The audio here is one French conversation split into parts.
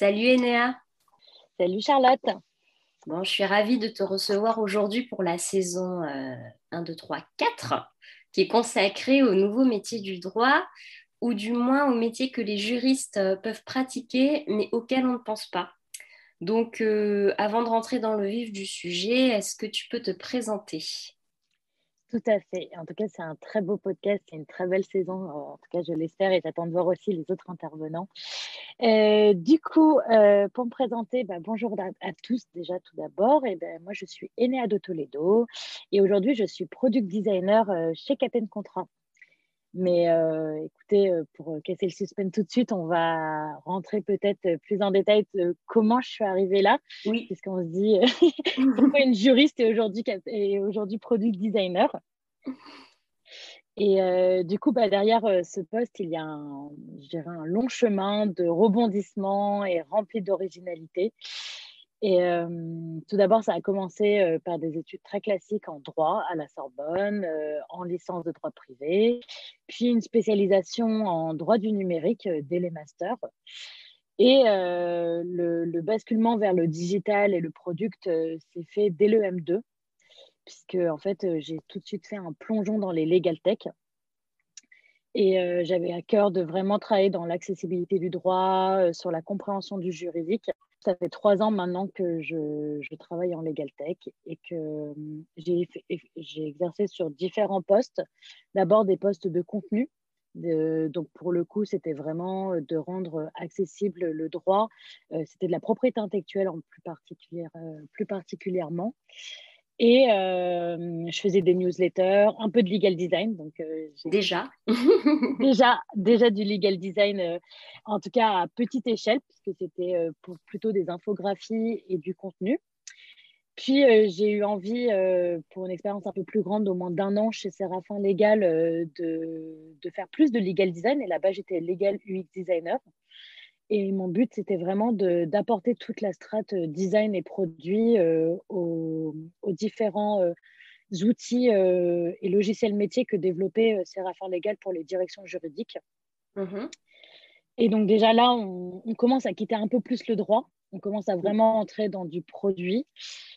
Salut Enéa. Salut Charlotte. Bon, je suis ravie de te recevoir aujourd'hui pour la saison 1, 2, 3, 4, qui est consacrée au nouveau métier du droit, ou du moins au métier que les juristes euh, peuvent pratiquer, mais auquel on ne pense pas. Donc, euh, avant de rentrer dans le vif du sujet, est-ce que tu peux te présenter? Tout à fait. En tout cas, c'est un très beau podcast, c'est une très belle saison. Euh, en tout cas, je l'espère et j'attends de voir aussi les autres intervenants. Euh, du coup, euh, pour me présenter, bah, bonjour à, tous déjà tout d'abord. Et ben, moi, je suis Enea de Toledo et aujourd'hui, je suis product designer chez Captain Contrat. Mais écoutez, pour casser le suspense tout de suite, on va rentrer peut-être plus en détail de comment je suis arrivée là. Oui. Puisqu'on se dit pourquoi une juriste et aujourd'hui, aujourd'hui product designer. Et du coup, bah, derrière ce poste, il y a un, un long chemin de rebondissement et rempli d'originalité. Et tout d'abord, ça a commencé par des études très classiques en droit à la Sorbonne, en licence de droit privé, puis une spécialisation en droit du numérique dès les masters. Et le, le, basculement vers le digital et le product s'est fait dès le M2, puisque en fait, j'ai tout de suite fait un plongeon dans les legal tech. Et j'avais à cœur de vraiment travailler dans l'accessibilité du droit, sur la compréhension du juridique. Ça fait trois ans maintenant que je, travaille en legal tech et que hum, j'ai exercé sur différents postes. D'abord des postes de contenu. donc pour le coup, c'était vraiment de rendre accessible le droit. Euh, c'était de la propriété intellectuelle en euh, plus particulièrement. Et euh, je faisais des newsletters, un peu de legal design. Donc, euh, déjà déjà, déjà du legal design, euh, en tout cas à petite échelle, puisque c'était pour plutôt des infographies et du contenu. Puis j'ai eu envie, pour une expérience un peu plus grande, au moins d'un an chez Séraphin Legal, de, de, faire plus de legal design. Et là-bas, j'étais legal UX designer. Et mon but, c'était vraiment d'apporter toute la strate euh, design et produit euh, aux, différents euh, outils et logiciels métiers que développait Séraphin Légal pour les directions juridiques. Mmh et donc déjà là, on, commence à quitter un peu plus le droit. On commence à vraiment entrer dans du produit.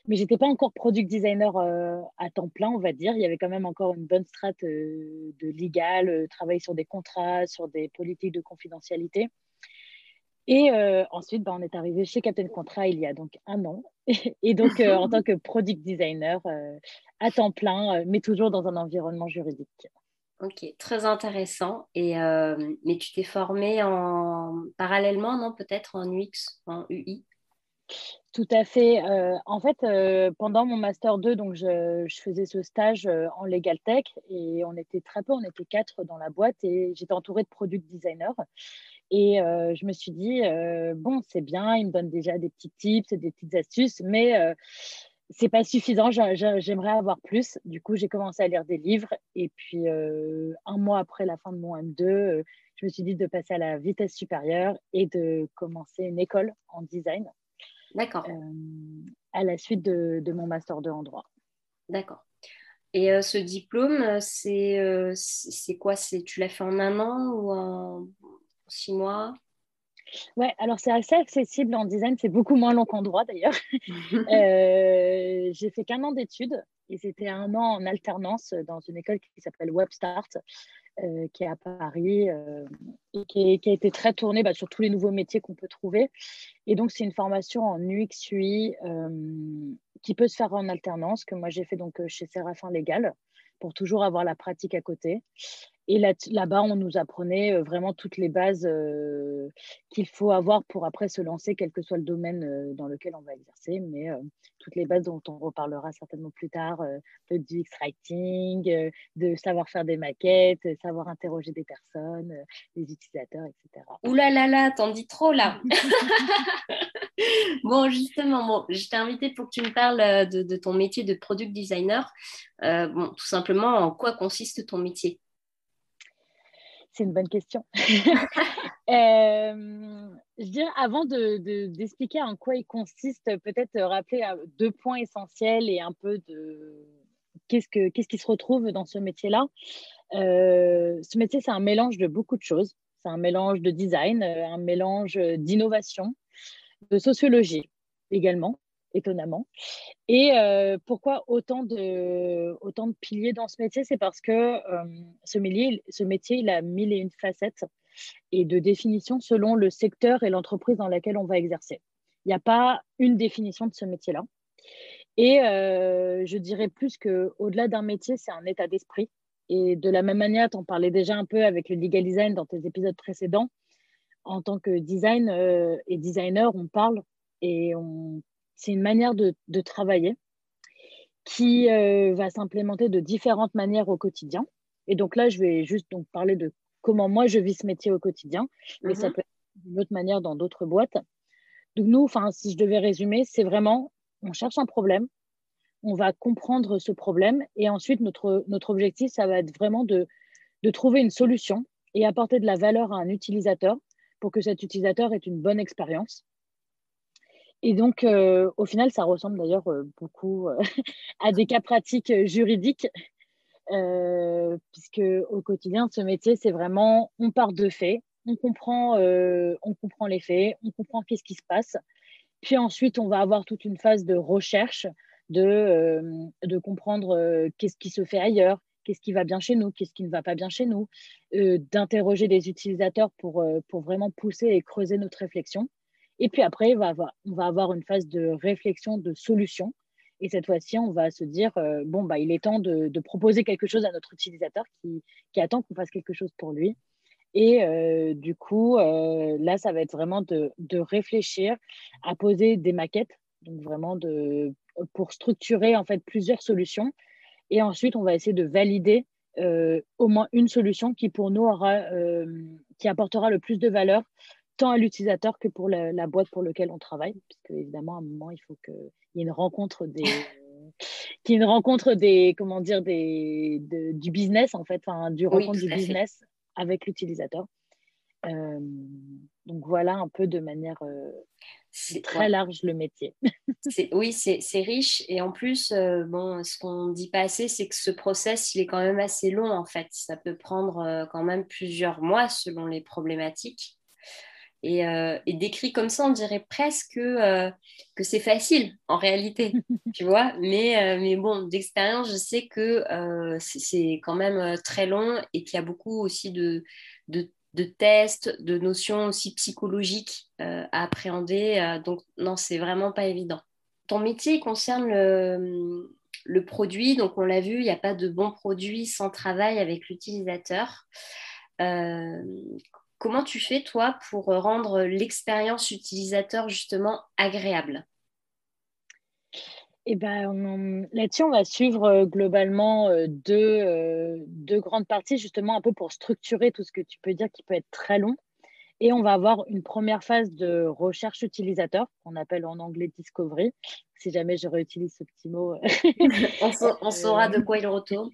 Mais j'étais pas encore product designer à temps plein, on va dire. Il y avait quand même encore une bonne strate de légal, travailler sur des contrats, sur des politiques de confidentialité. Et euh, ensuite, bah, on est arrivé chez Captain Contrat il y a donc un an. Et donc, euh, en tant que product designer euh, à temps plein, mais toujours dans un environnement juridique. Ok, très intéressant. Et, mais tu t'es formée en... parallèlement, non Peut-être en UX, en UI tout à fait. en fait, pendant mon master 2, donc je, je faisais ce stage en legal tech et on était très peu, on était quatre dans la boîte et j'étais entourée de product designers. Et euh, je me suis dit, euh, bon, c'est bien, il me donne déjà des petits tips, des petites astuces, mais euh, c'est pas suffisant, j'aimerais avoir plus. Du coup, j'ai commencé à lire des livres. Et puis, un mois après la fin de mon M2, je me suis dit de passer à la vitesse supérieure et de commencer une école en design. D'accord. à la suite de, de, mon master 2 en droit. D'accord. Et ce diplôme, c'est quoi? Tu l'as fait en un an ou en six mois Ouais, alors c'est assez accessible en design, c'est beaucoup moins long qu'en droit d'ailleurs. euh, j'ai fait qu'un an d'études et c'était un an en alternance dans une école qui s'appelle WebStart, euh, qui est à Paris euh, et qui, a été très tournée bah, sur tous les nouveaux métiers qu'on peut trouver. Et donc, c'est une formation en UX UI qui peut se faire en alternance, que moi j'ai fait donc chez Séraphin Légal pour toujours avoir la pratique à côté. Et là-bas, on nous apprenait euh, vraiment toutes les bases euh, qu'il faut avoir pour après se lancer, quel que soit le domaine euh, dans lequel on va exercer, mais toutes les bases dont on reparlera certainement plus tard, de UX writing, de savoir faire des maquettes, savoir interroger des personnes, des utilisateurs, etc. Ouh là là là, t'en dis trop là Bon, justement, bon, je t'ai invité pour que tu me parles de, de, ton métier de product designer. bon, tout simplement, en quoi consiste ton métier? C'est une bonne question. euh, je dirais, avant d'expliquer de, en quoi il consiste, peut-être rappeler deux points essentiels et un peu de qu'est-ce, que, qui se retrouve dans ce métier-là. Euh, ce métier, c'est un mélange de beaucoup de choses. C'est un mélange de design, un mélange d'innovation, de sociologie également, étonnamment. Et euh, pourquoi autant de, autant de piliers dans ce métier? C'est parce que euh, ce, métier, ce métier, il a mille et une facettes et de définitions selon le secteur et l'entreprise dans laquelle on va exercer. Il n'y a pas une définition de ce métier-là. Et euh, je dirais plus qu'au-delà d'un métier, c'est un état d'esprit. Et de la même manière, tu en parlais déjà un peu avec le legal design dans tes épisodes précédents. En tant que design et designer, on parle et on c'est une manière de, travailler qui euh, va s'implémenter de différentes manières au quotidien. Et donc là, je vais juste donc parler de comment moi je vis ce métier au quotidien, mais ça mhm. peut être d'une autre manière dans d'autres boîtes. Donc nous, enfin, si je devais résumer, c'est vraiment, on cherche un problème, on va comprendre ce problème, et ensuite notre, notre objectif, ça va être vraiment de, de trouver une solution et apporter de la valeur à un utilisateur pour que cet utilisateur ait une bonne expérience. Et donc, euh, au final, ça ressemble d'ailleurs euh, beaucoup euh, à des cas pratiques juridiques, puisque au quotidien, ce métier, c'est vraiment, on part de faits, on comprend, on comprend les faits, on comprend qu'est-ce qui se passe. Puis ensuite, on va avoir toute une phase de recherche, de, de comprendre qu'est-ce qui se fait ailleurs, qu'est-ce qui va bien chez nous, qu'est-ce qui ne va pas bien chez nous, d'interroger les utilisateurs pour, pour vraiment pousser et creuser notre réflexion. Et puis après, on va avoir, une phase de réflexion, de solution. Et cette fois-ci, on va se dire, euh, bon, bah, il est temps de, proposer quelque chose à notre utilisateur qui, attend qu'on fasse quelque chose pour lui. Et euh, du coup, euh, là, ça va être vraiment de, réfléchir à poser des maquettes, donc vraiment pour structurer en fait plusieurs solutions. Et ensuite, on va essayer de valider au moins une solution qui pour nous aura, qui apportera le plus de valeur tant à l'utilisateur que pour la, boîte pour laquelle on travaille, puisque évidemment, à un moment, il faut qu'il y ait une rencontre des, qu'il une rencontre des, comment dire, des, du business en fait, du rencontre du business avec l'utilisateur. Euh, donc voilà un peu de manière euh, très large le métier. oui, c'est riche et en plus, euh, bon, ce qu'on dit pas assez, c'est que ce process, il est quand même assez long en fait. Ça peut prendre quand même plusieurs mois selon les problématiques. Euh, et, décrit comme ça, on dirait presque euh, que c'est facile en réalité, tu vois. Mais, euh, mais bon, d'expérience, je sais que c'est quand même très long et qu'il y a beaucoup aussi de, de, tests, de notions aussi psychologiques à appréhender. donc, non, c'est vraiment pas évident. Ton métier concerne le, le produit. Donc, on l'a vu, il n'y a pas de bon produit sans travail avec l'utilisateur. Comment tu fais, toi, pour rendre l'expérience utilisateur justement agréable? Eh ben, là-dessus, on va suivre euh, globalement euh, euh, deux, grandes parties, justement, un peu pour structurer tout ce que tu peux dire qui peut être très long. Et on va avoir une première phase de recherche utilisateur, qu'on appelle en anglais discovery, si jamais je réutilise ce petit mot. on, saura de quoi il retourne.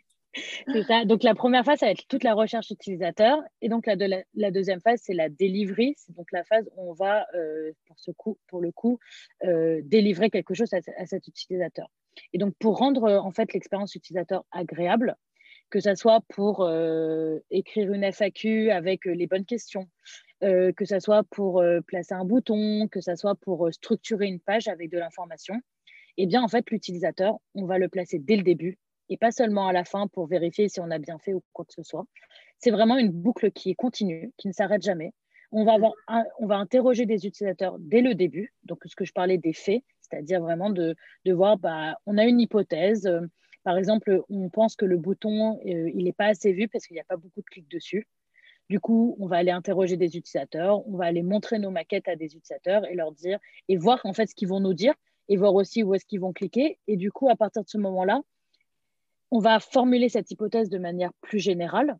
C'est ça. Donc, la première phase, ça va être toute la recherche utilisateur. Et donc, la, deuxième phase, c'est la delivery. C'est donc la phase où on va, euh, pour, ce coup, pour le coup, euh, délivrer quelque chose à, cet utilisateur. Et donc, pour rendre euh, en fait l'expérience utilisateur agréable, que ce soit pour écrire une FAQ avec les bonnes questions, que ce soit pour placer un bouton, que ce soit pour structurer une page avec de l'information, eh bien, en fait, l'utilisateur, on va le placer dès le début et pas seulement à la fin pour vérifier si on a bien fait ou quoi que ce soit. C'est vraiment une boucle qui est continue, qui ne s'arrête jamais. On va, avoir on va interroger des utilisateurs dès le début, donc ce que je parlais des faits, c'est-à-dire vraiment de, de voir, bah, on a une hypothèse. Euh, par exemple, on pense que le bouton, euh, il n'est pas assez vu parce qu'il n'y a pas beaucoup de clics dessus. Du coup, on va aller interroger des utilisateurs, on va aller montrer nos maquettes à des utilisateurs et leur dire, et voir en fait ce qu'ils vont nous dire, et voir aussi où est-ce qu'ils vont cliquer. Et du coup, à partir de ce moment-là, on va formuler cette hypothèse de manière plus générale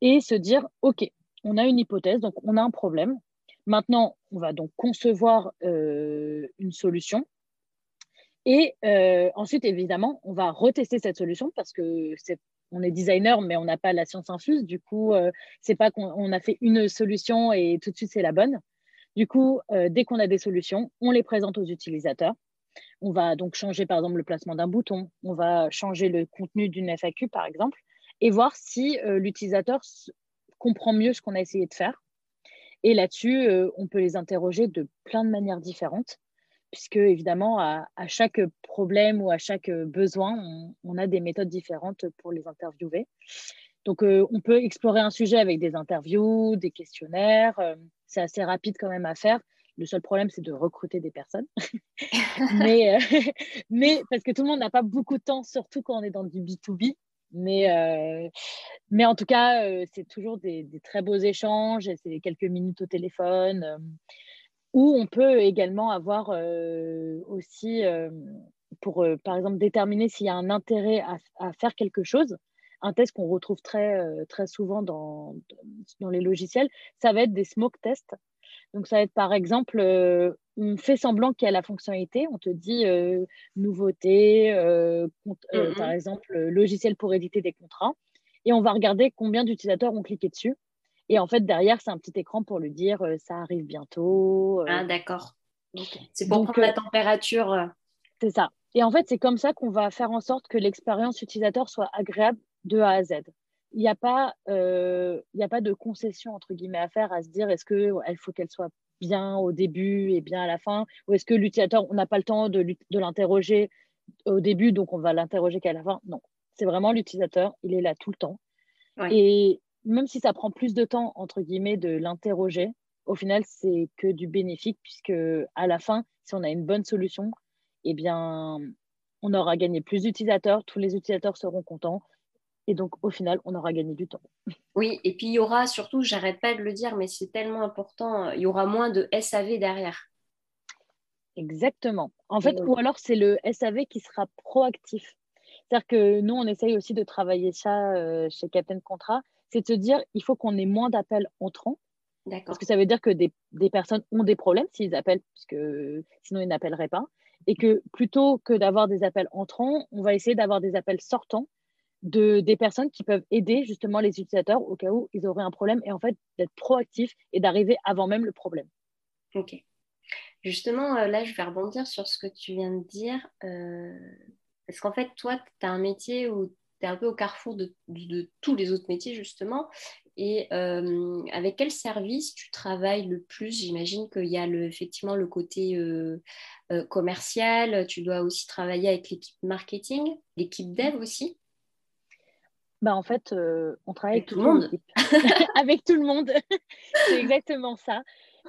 et se dire, OK, on a une hypothèse, donc on a un problème. Maintenant, on va donc concevoir euh, une solution. Et euh, ensuite, évidemment, on va retester cette solution parce que c'est on est designer, mais on n'a pas la science infuse. Du coup, euh, c'est pas qu'on a fait une solution et tout de suite c'est la bonne. Du coup, dès qu'on a des solutions, on les présente aux utilisateurs. On va donc changer par exemple le placement d'un bouton, on va changer le contenu d'une FAQ par exemple, et voir si euh, l'utilisateur comprend mieux ce qu'on a essayé de faire. Et là-dessus, on peut les interroger de plein de manières différentes, puisque évidemment, à, chaque problème ou à chaque besoin, on, a des méthodes différentes pour les interviewer. Donc, on peut explorer un sujet avec des interviews, des questionnaires. c'est assez rapide quand même à faire. Le seul problème, c'est de recruter des personnes. mais, mais parce que tout le monde n'a pas beaucoup de temps, surtout quand on est dans du B2B. Mais, euh, mais en tout cas, euh, c'est toujours des, très beaux échanges, c'est quelques minutes au téléphone, euh, où on peut également avoir aussi, pour par exemple déterminer s'il y a un intérêt à, faire quelque chose, un test qu'on retrouve très, très souvent dans, dans les logiciels, ça va être des smoke tests. Donc, ça va être par exemple, euh, on fait semblant qu'il y a la fonctionnalité, on te dit euh, nouveauté, euh, mm-hmm. par exemple, logiciel pour éditer des contrats, et on va regarder combien d'utilisateurs ont cliqué dessus. Et en fait, derrière, c'est un petit écran pour lui dire ça arrive bientôt. ah, d'accord. C'est pour prendre la température. C'est ça. Et en fait, c'est comme ça qu'on va faire en sorte que l'expérience utilisateur soit agréable de A à Z il n'y a, pas, euh, a pas de concession entre guillemets à faire à se dire est-ce qu'il faut qu'elle soit bien au début et bien à la fin? Ou est-ce que l'utilisateur, on n'a pas le temps de, de l'interroger au début donc on va l'interroger qu'à la fin? Non, c'est vraiment l'utilisateur, il est là tout le temps. Et même si ça prend plus de temps entre guillemets de l'interroger, au final c'est que du bénéfique puisque à la fin, si on a une bonne solution, eh bien on aura gagné plus d'utilisateurs, tous les utilisateurs seront contents et donc, au final, on aura gagné du temps. Oui, et puis il y aura surtout, j'arrête pas de le dire, mais c'est tellement important, il y aura moins de SAV derrière. Exactement. En fait, ou alors c'est le SAV qui sera proactif. C'est-à-dire que nous, on essaye aussi de travailler ça euh, chez Captain Contrat, c'est de se dire, il faut qu'on ait moins d'appels entrants. Parce que ça veut dire que des, des personnes ont des problèmes s'ils appellent, puisque sinon ils n'appelleraient pas. Et que plutôt que d'avoir des appels entrants, on va essayer d'avoir des appels sortants de, des personnes qui peuvent aider justement les utilisateurs au cas où ils auraient un problème et en fait d'être proactifs et d'arriver avant même le problème. Ok. Justement, euh, là, je vais rebondir sur ce que tu viens de dire. Euh, parce qu'en fait, toi, tu as un métier où tu es un peu au carrefour de, tous les autres métiers, justement. Et euh, avec quel service tu travailles le plus? J'imagine qu'il y a effectivement le côté commercial. Tu dois aussi travailler avec l'équipe marketing, l'équipe dev aussi. Bah, en fait, euh, on travaille avec, tout le monde. avec tout le monde. c'est exactement ça.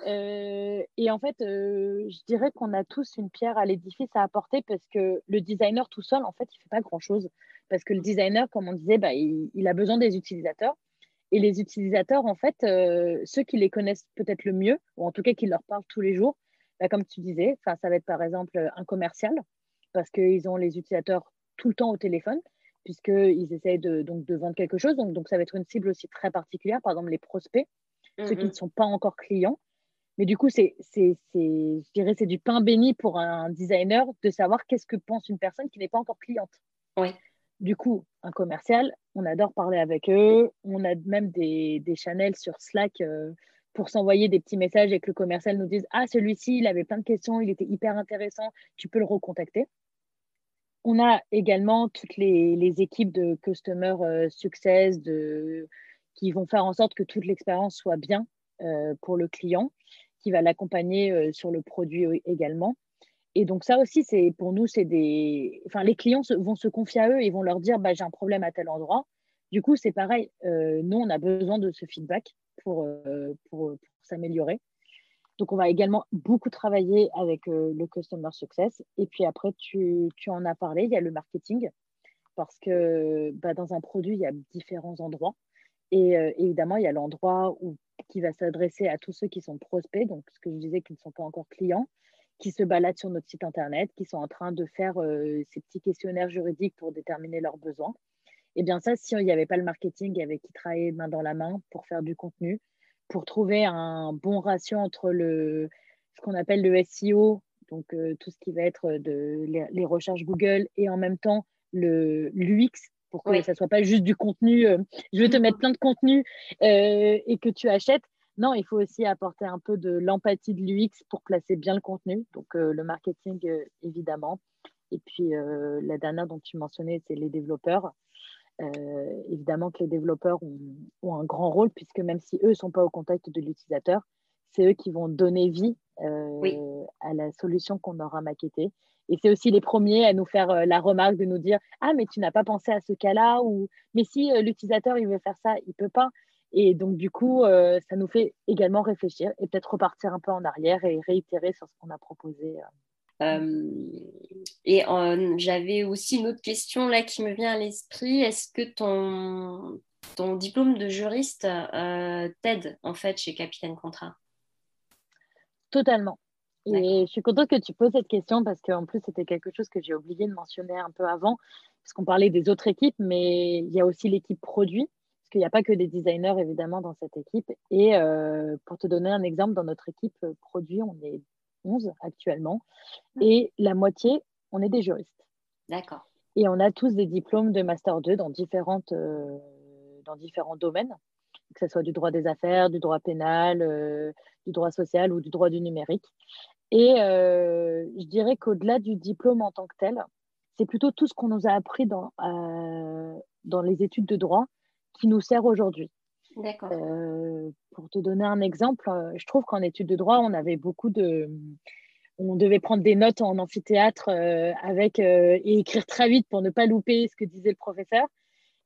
Euh, et en fait, euh, je dirais qu'on a tous une pierre à l'édifice à apporter parce que le designer tout seul, en fait, il ne fait pas grand-chose. Parce que le designer, comme on disait, bah, il, a besoin des utilisateurs. Et les utilisateurs, en fait, ceux qui les connaissent peut-être le mieux, ou en tout cas qui leur parlent tous les jours, bah, comme tu disais, ça va être par exemple un commercial, parce qu'ils ont les utilisateurs tout le temps au téléphone puisqu'ils essayent de, donc, de vendre quelque chose. Donc, donc, ça va être une cible aussi très particulière, par exemple les prospects, ceux qui ne sont pas encore clients. Mais du coup, c'est, c'est, je dirais, c'est du pain béni pour un designer de savoir qu'est-ce que pense une personne qui n'est pas encore cliente. Oui. Du coup, un commercial, on adore parler avec eux. On a même des, des channels sur Slack euh, pour s'envoyer des petits messages et que le commercial nous dise Ah, celui-ci, il avait plein de questions, il était hyper intéressant, tu peux le recontacter. On a également toutes les, équipes de Customer euh, Success qui vont faire en sorte que toute l'expérience soit bien euh, pour le client, qui va l'accompagner euh, sur le produit également. Et donc ça aussi, c'est pour nous, c'est des, enfin les clients vont se confier à eux et vont leur dire, bah, j'ai un problème à tel endroit. Du coup, c'est pareil. nous, on a besoin de ce feedback pour s'améliorer. Donc, on va également beaucoup travailler avec euh, le Customer Success. Et puis après, tu, en as parlé, il y a le marketing. Parce que bah, dans un produit, il y a différents endroits. Et euh, évidemment, il y a l'endroit qui va s'adresser à tous ceux qui sont prospects, donc ce que je disais qui ne sont pas encore clients, qui se baladent sur notre site internet, qui sont en train de faire euh, ces petits questionnaires juridiques pour déterminer leurs besoins. Et eh bien ça, si il n'y avait pas le marketing avec qui travailler main dans la main pour faire du contenu, pour trouver un bon ratio entre le, ce qu'on appelle le SEO, donc euh, tout ce qui va être de, les, recherches Google, et en même temps l'UX, pour que ça ne soit pas juste du contenu, euh, je vais te mettre plein de contenu euh, et que tu achètes. Non, il faut aussi apporter un peu de l'empathie de l'UX pour placer bien le contenu, donc le marketing évidemment. Et puis la dernière dont tu mentionnais, c'est les développeurs. Euh, évidemment que les développeurs ont, un grand rôle puisque même si eux ne sont pas au contact de l'utilisateur, c'est eux qui vont donner vie à la solution qu'on aura maquettée. Et c'est aussi les premiers à nous faire la remarque de nous dire Ah, mais tu n'as pas pensé à ce cas-là? ou Mais si l'utilisateur il veut faire ça, il peut pas. Et donc, du coup, ça nous fait également réfléchir et peut-être repartir un peu en arrière et réitérer sur ce qu'on a proposé. Et j'avais aussi une autre question là qui me vient à l'esprit. Est-ce que ton, ton diplôme de juriste t'aide en fait chez Capitaine Contrat? Totalement. Et je suis contente que tu poses cette question parce qu'en plus, c'était quelque chose que j'ai oublié de mentionner un peu avant, parce qu'on parlait des autres équipes, mais il y a aussi l'équipe produit, parce qu'il n'y a pas que des designers, évidemment, dans cette équipe. Et euh, pour te donner un exemple, dans notre équipe euh, produit, on est 11 actuellement, mmh. et la moitié, on est des juristes. D'accord. Et on a tous des diplômes de Master 2 dans, différentes, euh, dans différents domaines, que ce soit du droit des affaires, du droit pénal, du droit social ou du droit du numérique. Et euh, je dirais qu'au-delà du diplôme en tant que tel, c'est plutôt tout ce qu'on nous a appris dans, euh, dans les études de droit qui nous sert aujourd'hui. D'accord. Euh, pour te donner un exemple, je trouve qu'en études de droit, on avait beaucoup de. On devait prendre des notes en amphithéâtre avec, et écrire très vite pour ne pas louper ce que disait le professeur.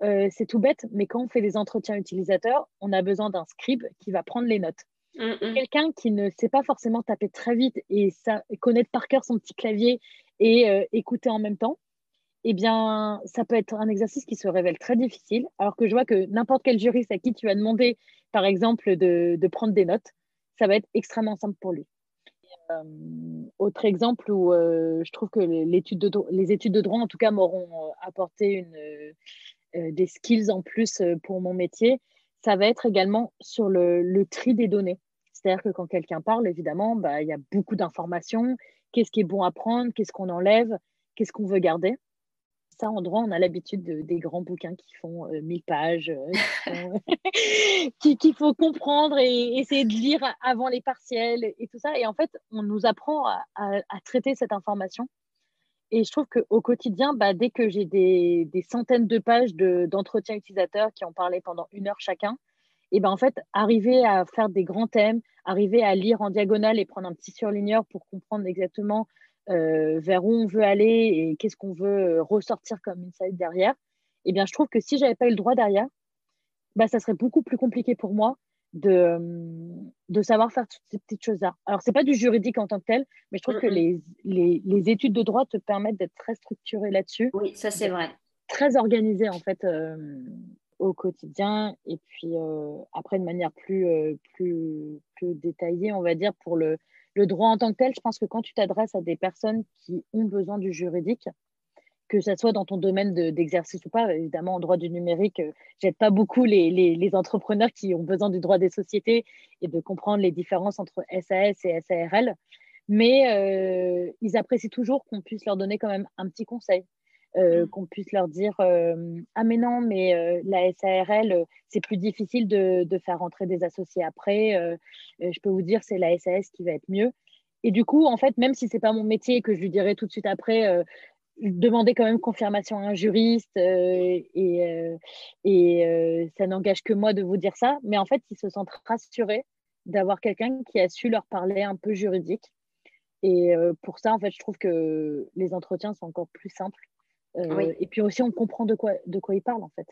c'est tout bête, mais quand on fait des entretiens utilisateurs, on a besoin d'un scribe qui va prendre les notes. Mm, mm. Quelqu'un qui ne sait pas forcément taper très vite et, ça, connaître par cœur son petit clavier et euh, écouter en même temps, eh bien, ça peut être un exercice qui se révèle très difficile. Alors que je vois que n'importe quel juriste à qui tu as demandé, par exemple, de, prendre des notes, ça va être extrêmement simple pour lui. Euh, autre exemple où euh, je trouve que les études, de, droit, en tout cas, m'auront apporté une, des skills en plus pour mon métier, ça va être également sur le, tri des données. C'est-à-dire que quand quelqu'un parle, évidemment, bah, il y a beaucoup d'informations. Qu'est-ce qui est bon à prendre? Qu'est-ce qu'on enlève? Qu'est-ce qu'on veut garder? Ça, en droit, on a l'habitude des grands bouquins qui font 1000 euh, pages, euh, qu'il faut comprendre et essayer de lire avant les partiels et tout ça. Et en fait, on nous apprend à traiter cette information et je trouve qu'au quotidien, bah, dès que j'ai des, centaines de pages d'entretien utilisateurs qui ont parlé pendant une heure chacun, et ben en fait, arriver à faire des grands thèmes, arriver à lire en diagonale et prendre un petit surligneur pour comprendre exactement euh, vers où on veut aller et qu'est-ce qu'on veut euh, ressortir comme insight derrière, et bien je trouve que si j'avais pas eu le droit derrière, bah, ça serait beaucoup plus compliqué pour moi de, de savoir faire toutes ces petites choses-là. Alors, ce n'est pas du juridique en tant que tel, mais je trouve que les, les, les, études de droit te permettent d'être très structuré là-dessus. Oui, ça c'est vrai. Très organisé en fait euh, au quotidien. Et puis euh, après, de manière plus, euh, plus, plus détaillée, on va dire, pour le, le droit en tant que tel, je pense que quand tu t'adresses à des personnes qui ont besoin du juridique, que ce soit dans ton domaine d'exercice ou pas. Évidemment, en droit du numérique, euh, j'aide pas beaucoup les, entrepreneurs qui ont besoin du droit des sociétés et de comprendre les différences entre SAS et SARL. Mais euh, ils apprécient toujours qu'on puisse leur donner quand même un petit conseil. Euh, mmh. qu'on puisse leur dire ah mais non mais la SARL c'est plus difficile de, de, faire rentrer des associés après je peux vous dire c'est la SAS qui va être mieux et du coup en fait même si c'est pas mon métier que je lui dirai tout de suite après demander quand même confirmation à un juriste euh, et, euh, et euh, ça n'engage que moi de vous dire ça. Mais en fait, ils se sentent rassurés d'avoir quelqu'un qui a su leur parler un peu juridique. Et pour ça, en fait, je trouve que les entretiens sont encore plus simples. Et puis aussi, on comprend de quoi, de quoi ils parlent, en fait.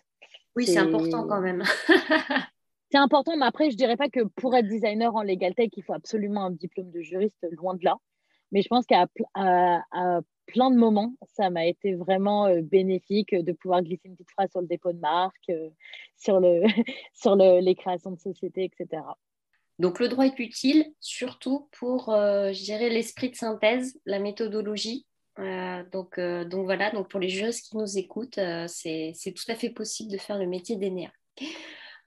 Oui, c'est important quand même. c'est important, mais après, je dirais pas que pour être designer en legal tech, il faut absolument un diplôme de juriste, loin de là. Mais je pense qu'à plein de moments. Ça m'a été vraiment euh, bénéfique de pouvoir glisser une petite phrase sur le dépôt de marque, euh, sur, le, sur le, les créations de société, etc. Donc le droit est utile, surtout pour, euh, je dirais, l'esprit de synthèse, la méthodologie. Donc, donc voilà, donc pour les juristes qui nous écoutent, c'est tout à fait possible de faire le métier d'ENEA.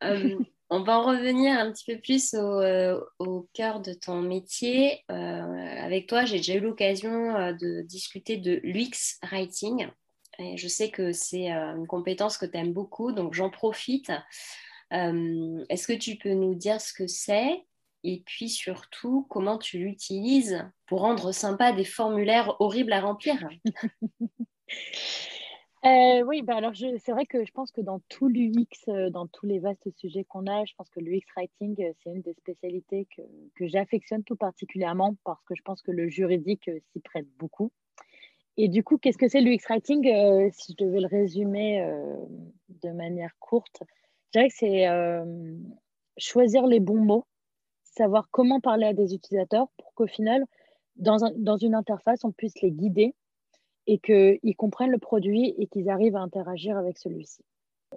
On va en revenir un petit peu plus au, euh, cœur de ton métier. Euh, avec toi, j'ai déjà eu l'occasion euh, de discuter de l'UX Writing. Et je sais que c'est une compétence que tu aimes beaucoup, donc j'en profite. Est-ce que tu peux nous dire ce que c'est? Et puis surtout comment tu l'utilises pour rendre sympa des formulaires horribles à remplir? Euh, oui, bah alors c'est vrai que je pense que dans tout l'UX, euh, dans tous les vastes sujets qu'on a, je pense que l'UX writing, euh, c'est une des spécialités que, que j'affectionne tout particulièrement parce que je pense que le juridique s'y prête beaucoup. Et du coup, qu'est-ce que c'est l'UX writing Si je devais le résumer de manière courte, je dirais que c'est choisir les bons mots, savoir comment parler à des utilisateurs pour qu'au final, dans, dans une interface, on puisse les guider et qu'ils comprennent le produit et qu'ils arrivent à interagir avec celui-ci.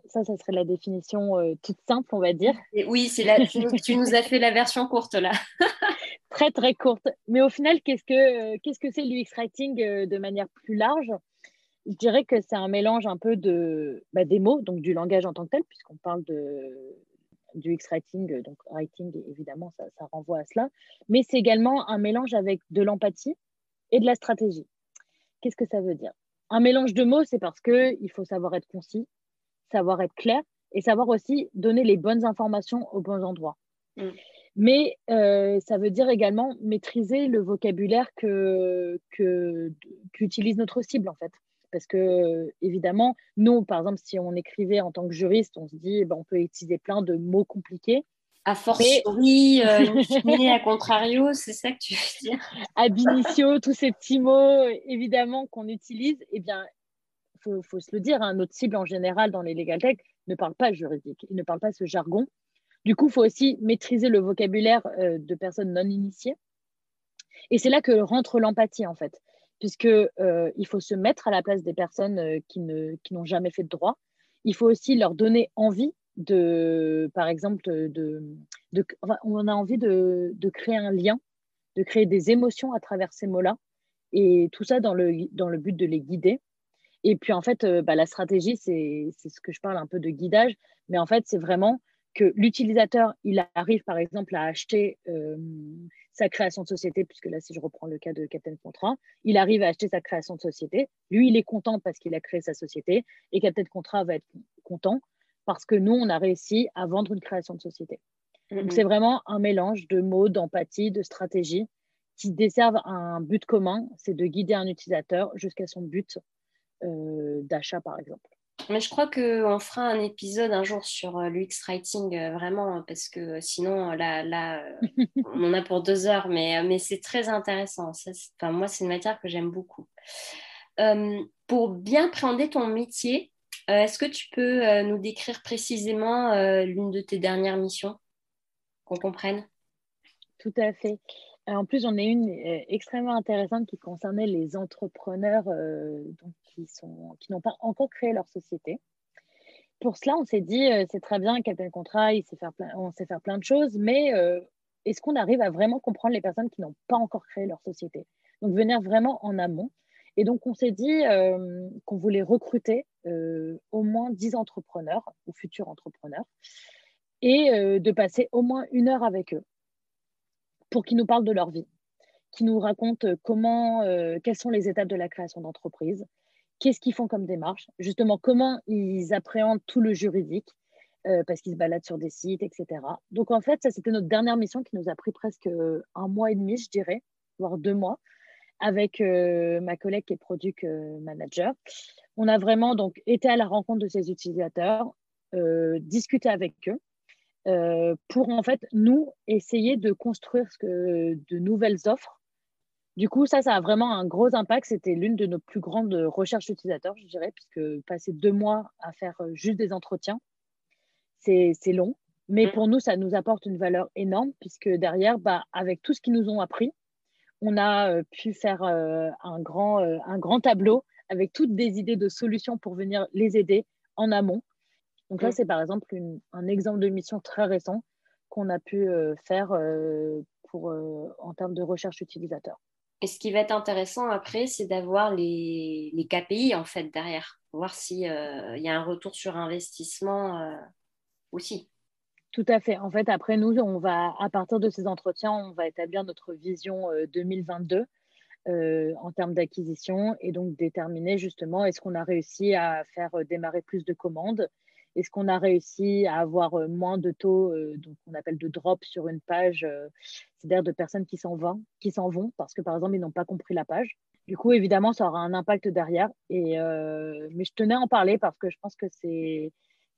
Ça, ça serait la définition euh, toute simple, on va dire. oui, c'est la... tu nous as fait la version courte là. très, très courte. Mais au final, qu'est-ce que euh, qu'est-ce que c'est l'UX Writing euh, de manière plus large? Je dirais que c'est un mélange un peu de, bah, des mots, donc du langage en tant que tel, puisqu'on parle de, du X-Writing, donc writing, évidemment, ça, ça renvoie à cela. Mais c'est également un mélange avec de l'empathie et de la stratégie. Qu'est-ce que ça veut dire? Un mélange de mots, c'est parce qu'il faut savoir être concis, savoir être clair et savoir aussi donner les bonnes informations aux bons endroits. Mm. Mais euh, ça veut dire également maîtriser le vocabulaire que, qu'utilise notre cible, en fait. Parce que, évidemment, nous, par exemple, si on écrivait en tant que juriste, on se dit, eh ben, on peut utiliser plein de mots compliqués. A fortiori, euh, à contrario, c'est ça que tu veux dire Ab initio, tous ces petits mots, évidemment, qu'on utilise, eh bien, il faut, se le dire, hein, notre cible en général dans les legal tech ne parle pas juridique, il ne parle pas ce jargon. Du coup, il faut aussi maîtriser le vocabulaire euh, de personnes non initiées. Et c'est là que rentre l'empathie, en fait, puisque euh, il faut se mettre à la place des personnes euh, qui n'ont qui jamais fait de droit. Il faut aussi leur donner envie de, par exemple, de, de on a envie de, de, créer un lien, de créer des émotions à travers ces mots-là, et tout ça dans le, dans le but de les guider. Et puis en fait, euh, bah, la stratégie, c'est ce que je parle un peu de guidage, mais en fait, c'est vraiment que l'utilisateur, il arrive par exemple à acheter euh, sa création de société, puisque là, si je reprends le cas de Captain Contrat, il arrive à acheter sa création de société. Lui, il est content parce qu'il a créé sa société, et Captain Contrat va être content parce que nous, on a réussi à vendre une création de société. Donc, mm-hmm. c'est vraiment un mélange de mots, d'empathie, de stratégie qui desservent un but commun, c'est de guider un utilisateur jusqu'à son but euh, d'achat, par exemple. Mais je crois qu'on fera un épisode un jour sur euh, l'UX Writing, euh, vraiment, parce que sinon, là, là on en a pour deux heures, mais, mais c'est très intéressant. enfin, moi, c'est une matière que j'aime beaucoup. pour bien prendre ton métier, euh, est-ce que tu peux euh, nous décrire précisément euh, l'une de tes dernières missions, qu'on comprenne Tout à fait. En plus, j'en ai une extrêmement intéressante qui concernait les entrepreneurs qui, qui n'ont pas encore créé leur société. Pour cela, on s'est dit, c'est très bien, Captain Contrat, il sait faire on sait faire plein de choses, mais est-ce qu'on arrive à vraiment comprendre les personnes qui n'ont pas encore créé leur société? Donc, venir vraiment en amont. Et donc, on s'est dit euh, qu'on voulait recruter euh, au moins 10 entrepreneurs ou futurs entrepreneurs et euh, de passer au moins une heure avec eux pour qu'ils nous parlent de leur vie, qu'ils nous racontent comment, quelles sont les étapes de la création d'entreprise, qu'est-ce qu'ils font comme démarche, justement comment ils appréhendent tout le juridique, parce qu'ils se baladent sur des sites, etc. Donc en fait, ça c'était notre dernière mission qui nous a pris presque un mois et demi, je dirais, voire deux mois, avec euh, ma collègue qui est product euh, manager. On a vraiment donc été à la rencontre de ces utilisateurs, euh, discuté avec eux pour en fait nous essayer de construire ce que, de nouvelles offres. Du coup, ça, ça a vraiment un gros impact. C'était l'une de nos plus grandes recherches utilisateurs, je dirais, puisque passer deux mois à faire juste des entretiens, c'est long. Mais mmh. pour nous, ça nous apporte une valeur énorme, puisque derrière, bah, avec tout ce qu'ils nous ont appris, on a euh, pu faire euh, un, grand, euh, un grand tableau avec toutes des idées de solutions pour venir les aider en amont. Donc là, mm. c'est par exemple un exemple de mission très récent qu'on a pu faire pour, en termes de recherche utilisateur. Et ce qui va être intéressant après, c'est d'avoir les, les, KPI en fait derrière, voir s'il y a un retour sur investissement aussi. Tout à fait. En fait, après nous, on va, à partir de ces entretiens, on va établir notre vision 2022 euh, euh, en termes d'acquisition et donc déterminer justement est-ce qu'on a réussi à faire euh, démarrer plus de commandes, est-ce qu'on a réussi à avoir moins de taux, donc on appelle de drop sur une page, c'est-à-dire de personnes qui s'en vont, qui s'en vont parce que par exemple ils n'ont pas compris la page. Du coup, évidemment, ça aura un impact derrière. Et, mais je tenais à en parler parce que je pense que c'est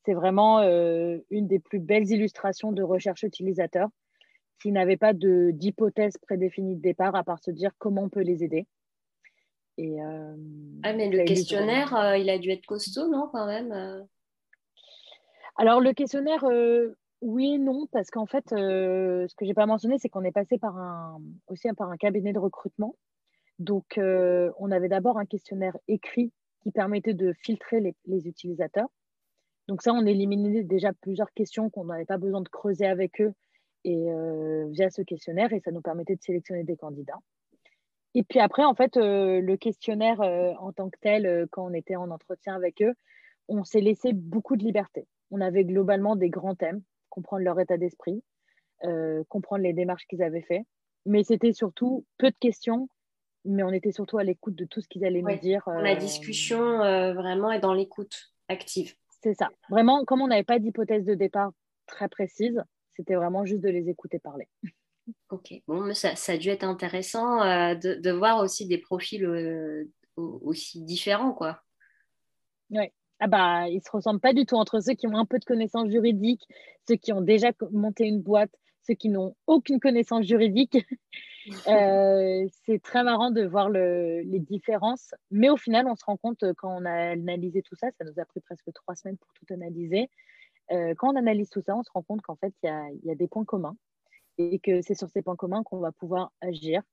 vraiment une des plus belles illustrations de recherche utilisateur qui n'avait pas d'hypothèse prédéfinie de départ à part se dire comment on peut les aider. Et, ah, mais le questionnaire, il a dû être costaud, non, quand même Alors, le questionnaire, oui et non, parce qu'en fait, euh, ce que je n'ai pas mentionné, c'est qu'on est passé par un, aussi par un cabinet de recrutement. Donc, euh, on avait d'abord un questionnaire écrit qui permettait de filtrer les, utilisateurs. Donc ça, on éliminait déjà plusieurs questions qu'on n'avait pas besoin de creuser avec eux et euh, via ce questionnaire, et ça nous permettait de sélectionner des candidats. Et puis après, en fait, le questionnaire en tant que tel, quand on était en entretien avec eux, on s'est laissé beaucoup de liberté. On avait globalement des grands thèmes comprendre leur état d'esprit, euh, comprendre les démarches qu'ils avaient fait. Mais c'était surtout peu de questions, mais on était surtout à l'écoute de tout ce qu'ils allaient nous dire. La euh, discussion euh, vraiment est dans l'écoute active. C'est ça. Vraiment, comme on n'avait pas d'hypothèse de départ très précise, c'était vraiment juste de les écouter parler. Ok, bon, mais ça, ça a dû être intéressant de, de, voir aussi des profils aussi différents, quoi. Oui, ah bah, ils se ressemblent pas du tout entre ceux qui ont un peu de connaissances juridiques, ceux qui ont déjà monté une boîte, ceux qui n'ont aucune connaissance juridique. Euh, c'est très marrant de voir les différences, mais au final, on se rend compte euh, quand on a analysé tout ça, ça nous a pris presque trois semaines pour tout analyser. Euh, quand on analyse tout ça, on se rend compte qu'en fait, il y a, des points communs et que c'est sur ces points communs qu'on va pouvoir agir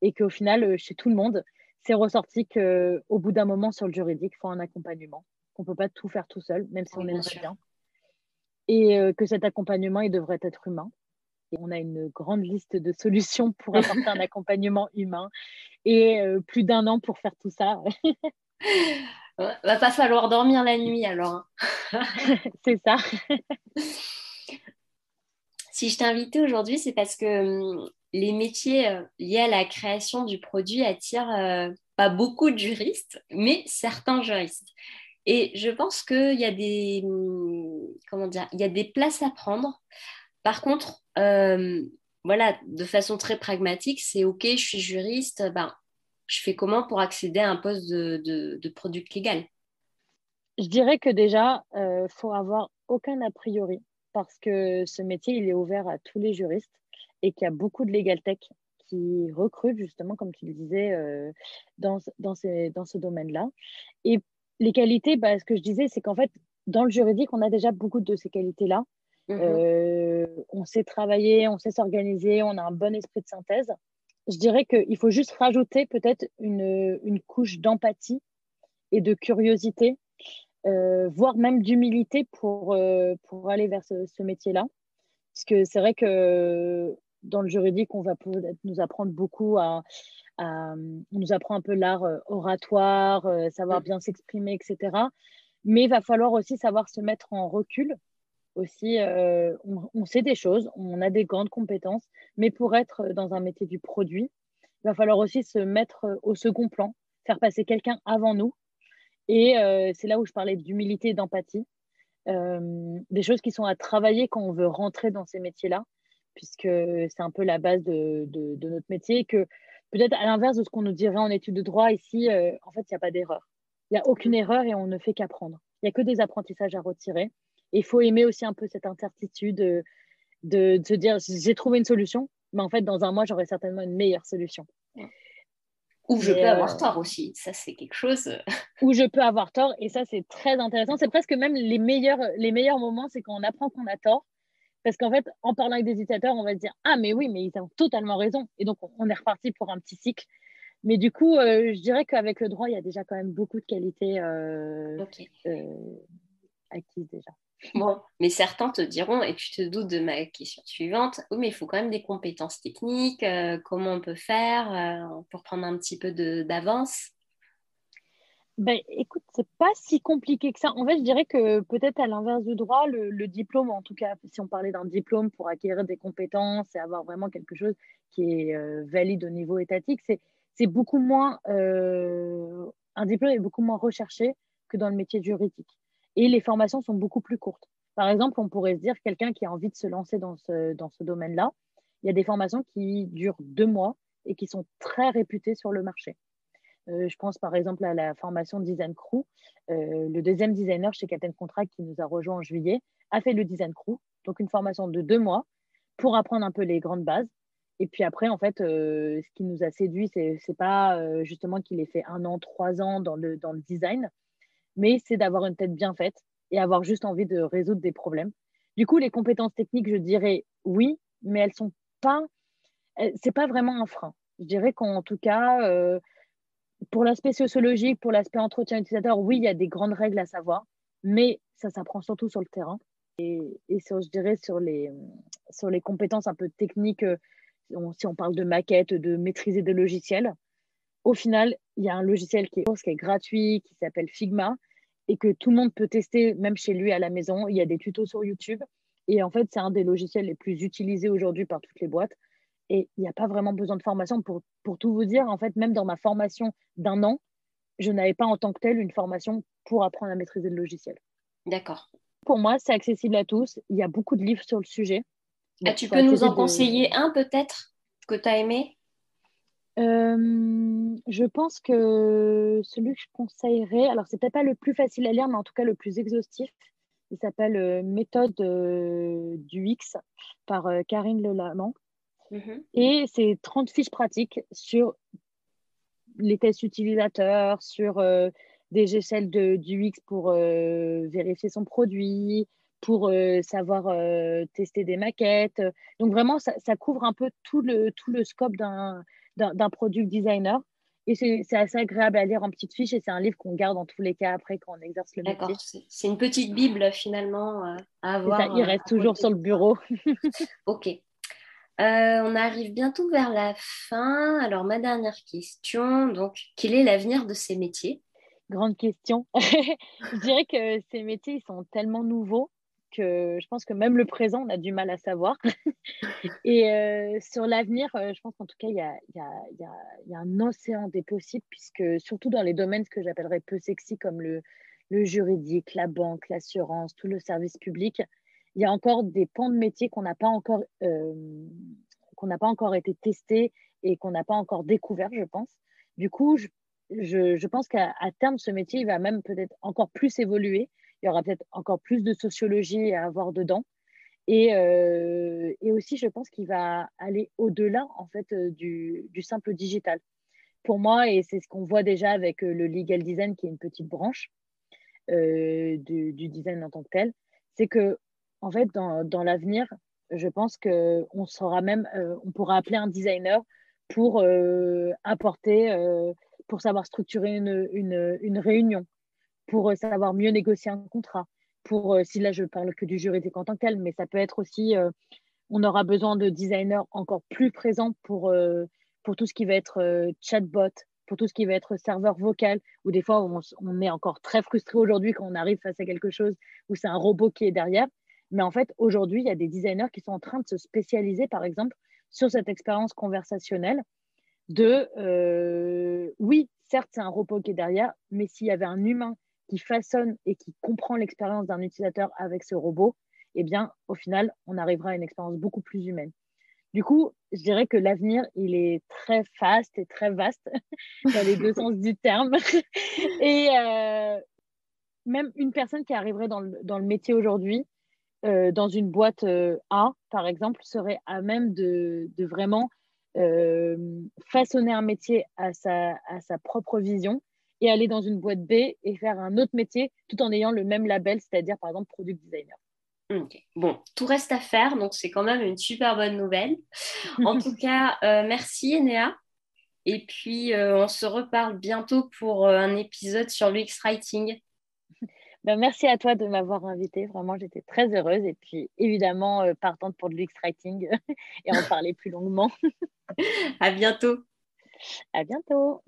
et qu'au final, chez tout le monde, c'est ressorti qu'au bout d'un moment sur le juridique, il faut un accompagnement qu'on ne peut pas tout faire tout seul, même si on aimerait bien. Et euh, que cet accompagnement, il devrait être humain. Et on a une grande liste de solutions pour apporter un accompagnement humain et euh, plus d'un an pour faire tout ça. Va pas falloir dormir la nuit alors. Hein. c'est ça. si je t'ai invité aujourd'hui, c'est parce que hum, les métiers euh, liés à la création du produit attirent pas beaucoup de juristes, mais certains juristes. Et je pense qu'il y a des comment dire, il y a des places à prendre. Par contre, euh, voilà, de façon très pragmatique, c'est ok, je suis juriste, ben, je fais comment pour accéder à un poste de, de, de légal Je dirais que déjà, il euh, faut avoir aucun a priori parce que ce métier, il est ouvert à tous les juristes et qu'il y a beaucoup de legal tech qui recrutent justement, comme tu le disais, euh, dans, dans, ces, dans ce domaine-là. Et les qualités, bah, ce que je disais, c'est qu'en fait, dans le juridique, on a déjà beaucoup de ces qualités-là. Mhm. Euh, on sait travailler, on sait s'organiser, on a un bon esprit de synthèse. Je dirais qu'il faut juste rajouter peut-être une, couche d'empathie et de curiosité, euh, voire même d'humilité pour, euh, pour aller vers ce, métier-là. Parce que c'est vrai que dans le juridique, on va nous apprendre beaucoup à, on nous apprend un peu l'art euh, oratoire, euh, savoir mm. bien s'exprimer, etc. Mais il va falloir aussi savoir se mettre en recul. Aussi, euh, on, sait des choses, on a des grandes compétences, mais pour être dans un métier du produit, il va falloir aussi se mettre au second plan, faire passer quelqu'un avant nous. Et c'est là où je parlais d'humilité et d'empathie. des choses qui sont à travailler quand on veut rentrer dans ces métiers-là, puisque c'est un peu la base de, de notre métier, que Peut-être à l'inverse de ce qu'on nous dirait en études de droit, ici, euh, en fait, il n'y a pas d'erreur. Il n'y a aucune erreur et on ne fait qu'apprendre. Il n'y a que des apprentissages à retirer. Et il faut aimer aussi un peu cette incertitude euh, de, se dire j'ai trouvé une solution, mais en fait, dans un mois, j'aurai certainement une meilleure solution. Ou je peux avoir euh, tort aussi, ça c'est quelque chose. Ou je peux avoir tort, et ça c'est très intéressant. C'est presque même les meilleurs, les meilleurs moments, c'est quand on apprend qu'on a tort parce qu'en fait, en parlant avec des utilisateurs, on va se dire Ah, mais oui, mais ils ont totalement raison. Et donc, on est reparti pour un petit cycle. Mais du coup, euh, je dirais qu'avec le droit, il y a déjà quand même beaucoup de qualités euh, euh, acquises déjà. Bon, mais certains te diront, et tu te doutes de ma question suivante, oui, mais il faut quand même des compétences techniques, comment on peut faire pour prendre un petit peu d'avance? Ben, écoute, c'est pas si compliqué que ça. En fait, je dirais que peut-être à l'inverse du droit, le, diplôme, en tout cas, si on parlait d'un diplôme pour acquérir des compétences et avoir vraiment quelque chose qui est euh, valide au niveau étatique, c'est beaucoup moins. Euh, un diplôme est beaucoup moins recherché que dans le métier juridique. Et les formations sont beaucoup plus courtes. Par exemple, on pourrait se dire quelqu'un qui a envie de se lancer dans ce, dans ce domaine-là, il y a des formations qui durent deux mois et qui sont très réputées sur le marché. Je pense par exemple à la formation Design Crew. le deuxième designer chez Captain Contract qui nous a rejoint en juillet a fait le Design Crew, donc une formation de deux mois pour apprendre un peu les grandes bases. Et puis après, en fait, ce qui nous a séduit, c'est n'est pas justement qu'il ait fait un an, trois ans dans le, design, mais c'est d'avoir une tête bien faite et avoir juste envie de résoudre des problèmes. Du coup, les compétences techniques, je dirais oui, mais elles sont pas, c'est pas vraiment un frein. Je dirais qu'en tout cas, euh, pour l'aspect sociologique, pour l'aspect entretien utilisateur, oui, il y a des grandes règles à savoir, mais ça s'apprend surtout sur le terrain. Et, sur, je dirais sur les, sur les compétences un peu techniques, euh, si on parle de maquette, de maîtriser des logiciels, au final, il y a un logiciel qui est, qui est gratuit, qui s'appelle Figma, et que tout le monde peut tester, même chez lui à la maison. Il y a des tutos sur YouTube. Et en fait, c'est un des logiciels les plus utilisés aujourd'hui par toutes les boîtes. Et il n'y a pas vraiment besoin de formation. Pour, pour tout vous dire, en fait, même dans ma formation d'un an, je n'avais pas en tant que telle une formation pour apprendre à maîtriser le logiciel. D'accord. Pour moi, c'est accessible à tous. Il y a beaucoup de livres sur le sujet. Ah, tu peux nous en conseiller un peut-être que tu as aimé? Euh, je pense que celui que je conseillerais, alors c'est peut-être pas le plus facile à lire, mais en tout cas le plus exhaustif, il s'appelle euh, Méthode euh, du X par Karine Lelamant. Mhm. Et c'est 30 fiches pratiques sur les tests utilisateurs, sur des échelles de, du X pour vérifier son produit, pour savoir tester des maquettes. Donc vraiment, ça, ça, couvre un peu tout le, tout le scope d'un product designer. Et c'est assez agréable à lire en petites fiches et c'est un livre qu'on garde dans tous les cas après quand on exerce le métier. D'accord, c'est une petite bible finalement euh, à avoir. Ça, il euh, reste toujours sur le bureau. ok. Euh, on arrive bientôt vers la fin. Alors ma dernière question, donc quel est l'avenir de ces métiers? Grande question. je dirais que ces métiers ils sont tellement nouveaux je pense que même le présent, on a du mal à savoir. et euh, sur l'avenir, euh, je pense qu'en tout cas, il y a, un océan des possibles, puisque surtout dans les domaines que j'appellerais peu sexy, comme le juridique, la banque, l'assurance, tout le service public, il y a encore des pans de métier qu'on n'a pas encore euh, qu'on n'a pas encore été testés et qu'on n'a pas encore découvert, je pense. Du coup, je, je, pense qu'à terme, ce métier il va même peut-être encore plus évoluer il y aura peut-être encore plus de sociologie à avoir dedans. Et, euh, et aussi, je pense qu'il va aller au-delà en fait euh, du, du, simple digital. Pour moi, et c'est ce qu'on voit déjà avec le legal design, qui est une petite branche du, design en tant que tel, c'est que en fait, dans, l'avenir, je pense qu'on sera même, on pourra appeler un designer pour apporter, pour savoir structurer une, réunion, pour euh, savoir mieux négocier un contrat. Pour, euh, si là, je parle que du juridique en tant que tel, mais ça peut être aussi, euh, on aura besoin de designers encore plus présents pour, pour tout ce qui va être chatbot, pour tout ce qui va être serveur vocal, où des fois, on, on est encore très frustré aujourd'hui quand on arrive face à quelque chose où c'est un robot qui est derrière. Mais en fait, aujourd'hui, il y a des designers qui sont en train de se spécialiser, par exemple, sur cette expérience conversationnelle de, oui, certes, c'est un robot qui est derrière, mais s'il y avait un humain qui façonne et qui comprend l'expérience d'un utilisateur avec ce robot, eh bien, au final, on arrivera à une expérience beaucoup plus humaine. Du coup, je dirais que l'avenir, il est très fast et très vaste dans les deux sens du terme. et euh, même une personne qui arriverait dans le, dans le métier aujourd'hui, euh, dans une boîte euh, A, par exemple, serait à même de, vraiment façonner un métier à sa, propre vision et aller dans une boîte B et faire un autre métier tout en ayant le même label, c'est-à-dire par exemple product designer. Bon, tout reste à faire, donc c'est quand même une super bonne nouvelle. En tout cas, euh, merci Enea. Et puis, euh, on se reparle bientôt pour euh, un épisode sur l'UX Writing. Ben, merci à toi de m'avoir invité. Vraiment, j'étais très heureuse. Et puis, évidemment, partante pour l'UX Writing et en parler plus longuement. à bientôt. À bientôt.